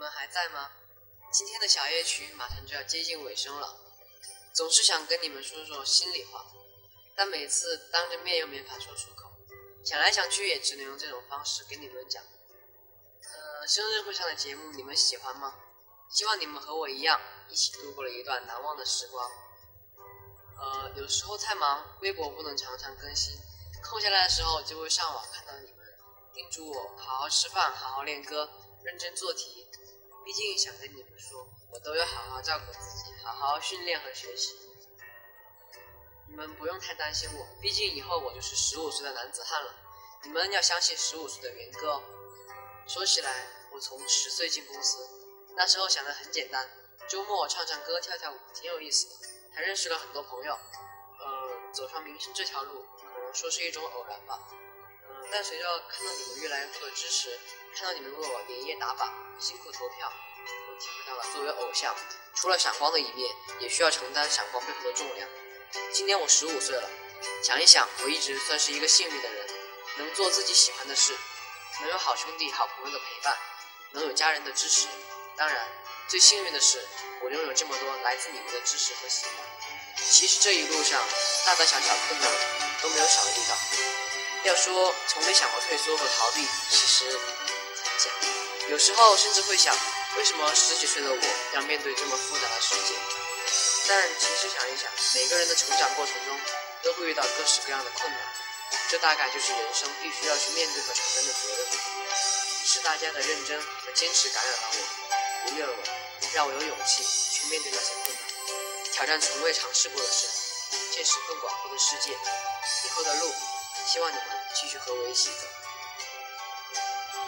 们还在吗？今天的小夜曲马上就要接近尾声了，总是想跟你们说说心里话，但每次当着面又没法说出口，想来想去也只能用这种方式跟你们讲。呃，生日会上的节目你们喜欢吗？希望你们和我一样，一起度过了一段难忘的时光。呃，有时候太忙，微博不能常常更新，空下来的时候就会上网看到你们叮嘱我好好吃饭，好好练歌。认真做题，毕竟想跟你们说，我都要好好照顾自己，好好训练和学习。你们不用太担心我，毕竟以后我就是十五岁的男子汉了。你们要相信十五岁的元哥哦。说起来，我从十岁进公司，那时候想的很简单，周末唱唱歌、跳跳舞，挺有意思的，还认识了很多朋友。呃，走上明星这条路，可能说是一种偶然吧。但随着看到你们越来越多的支持。看到你们为我连夜打榜、辛苦投票，我体会到了作为偶像，除了闪光的一面，也需要承担闪光背后的重量。今年我十五岁了，想一想，我一直算是一个幸运的人，能做自己喜欢的事，能有好兄弟、好朋友的陪伴，能有家人的支持。当然，最幸运的是，我拥有这么多来自你们的支持和喜欢。其实这一路上，大大小小困难都没有少遇到。要说从没想过退缩和逃避，其实。有时候甚至会想，为什么十几岁的我要面对这么复杂的世界？但其实想一想，每个人的成长过程中都会遇到各式各样的困难，这大概就是人生必须要去面对和承担的责任。是大家的认真和坚持感染了我，鼓励了我，让我有勇气去面对那些困难，挑战从未尝试过的事，见识更广阔的世界。以后的路，希望你们继续和我一起走。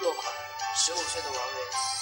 落款。十五岁的王源。